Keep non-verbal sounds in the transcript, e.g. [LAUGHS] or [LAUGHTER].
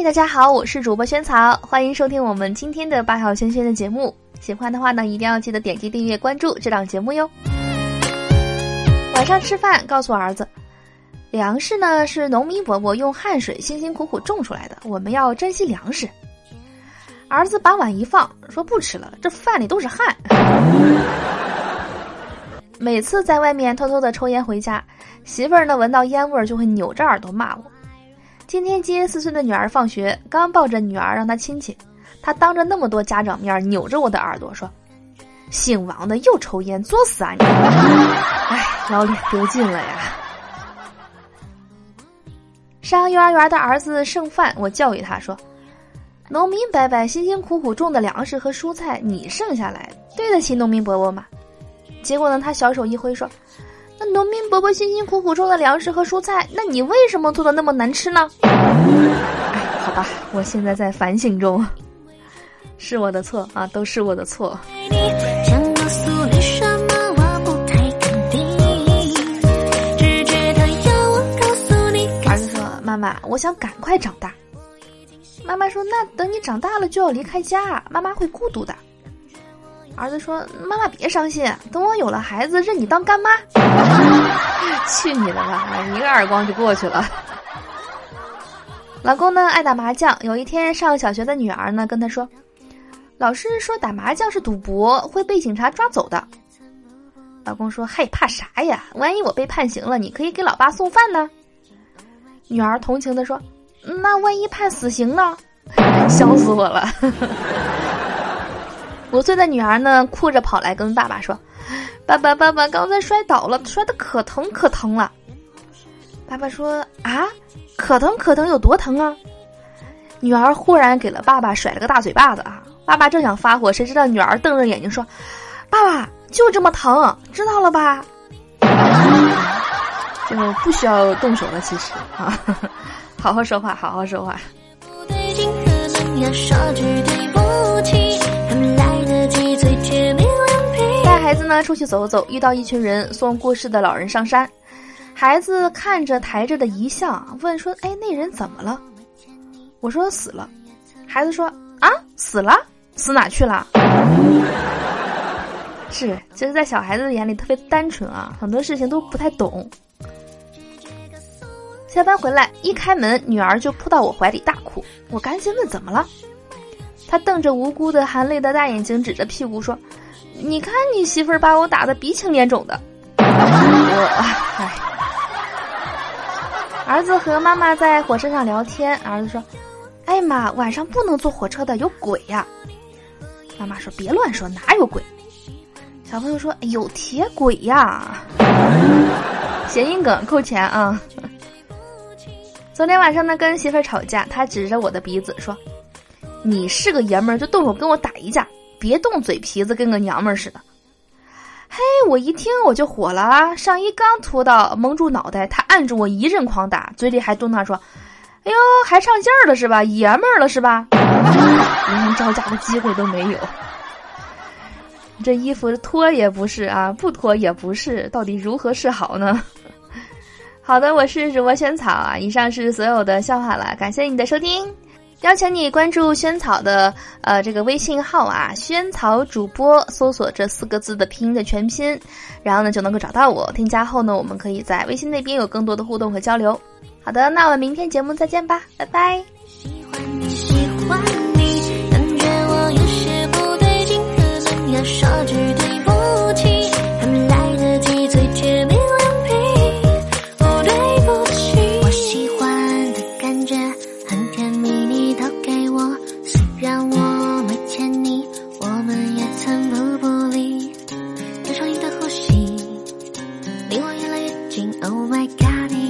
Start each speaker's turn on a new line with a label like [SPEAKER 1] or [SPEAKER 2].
[SPEAKER 1] 嗨，大家好，我是主播萱草，欢迎收听我们今天的八号萱萱的节目。喜欢的话呢，一定要记得点击订阅关注这档节目哟。晚上吃饭，告诉儿子，粮食呢是农民伯伯用汗水辛辛苦苦种出来的，我们要珍惜粮食。儿子把碗一放，说不吃了，这饭里都是汗。[LAUGHS] 每次在外面偷偷的抽烟回家，媳妇儿呢闻到烟味儿就会扭着耳朵骂我。今天接四岁的女儿放学，刚抱着女儿让她亲亲，她当着那么多家长面扭着我的耳朵说：“姓王的又抽烟，作死啊你！”哎，老脸丢尽了呀。上幼儿园的儿子剩饭，我教育他说：“农民伯伯辛辛苦苦种的粮食和蔬菜，你剩下来对得起农民伯伯吗？”结果呢，他小手一挥说。那农民伯伯辛辛苦苦种的粮食和蔬菜，那你为什么做的那么难吃呢？好吧，我现在在反省中，是我的错啊，都是我的错。儿子说：“妈妈，我想赶快长大。”妈妈说：“那等你长大了就要离开家，妈妈会孤独的。”儿子说：“妈妈别伤心，等我有了孩子，认你当干妈。[LAUGHS] ”去你的吧！一个耳光就过去了。老公呢爱打麻将，有一天上小学的女儿呢跟他说：“老师说打麻将是赌博，会被警察抓走的。”老公说：“害怕啥呀？万一我被判刑了，你可以给老爸送饭呢。”女儿同情的说：“那万一判死刑呢？[LAUGHS] 笑死我了。”五岁的女儿呢，哭着跑来跟爸爸说：“爸爸，爸爸，刚才摔倒了，摔的可疼可疼了。”爸爸说：“啊，可疼可疼，有多疼啊？”女儿忽然给了爸爸甩了个大嘴巴子啊！爸爸正想发火，谁知道女儿瞪着眼睛说：“爸爸就这么疼，知道了吧？” [LAUGHS] 就不需要动手了，其实啊，[LAUGHS] 好好说话，好好说话。孩子呢，出去走走，遇到一群人送过世的老人上山。孩子看着抬着的遗像，问说：“哎，那人怎么了？”我说：“死了。”孩子说：“啊，死了？死哪去了？”是，其实，在小孩子的眼里特别单纯啊，很多事情都不太懂。下班回来，一开门，女儿就扑到我怀里大哭。我赶紧问：“怎么了？”她瞪着无辜的、含泪的大眼睛，指着屁股说。你看，你媳妇儿把我打的鼻青脸肿的。我，[LAUGHS] 儿子和妈妈在火车上聊天，儿子说：“哎妈，晚上不能坐火车的，有鬼呀。”妈妈说：“别乱说，哪有鬼？”小朋友说：“有铁轨呀。”谐音梗扣钱啊！昨天晚上呢，跟媳妇儿吵架，他指着我的鼻子说：“你是个爷们儿，就动手跟我打一架。”别动嘴皮子，跟个娘们儿似的。嘿，我一听我就火了啊！上衣刚脱到，蒙住脑袋，他按住我一阵狂打，嘴里还嘟囔说：“哎呦，还上劲儿了是吧？爷们儿了是吧？[LAUGHS] 连招架的机会都没有。这衣服脱也不是啊，不脱也不是，到底如何是好呢？[LAUGHS] 好的，我是主播萱草啊。以上是所有的笑话了，感谢你的收听。邀请你关注萱草的呃这个微信号啊，萱草主播，搜索这四个字的拼音的全拼，然后呢就能够找到我。添加后呢，我们可以在微信那边有更多的互动和交流。好的，那我们明天节目再见吧，拜拜。喜欢你，喜欢你，感觉我有些不对劲，可能要说句。Oh my god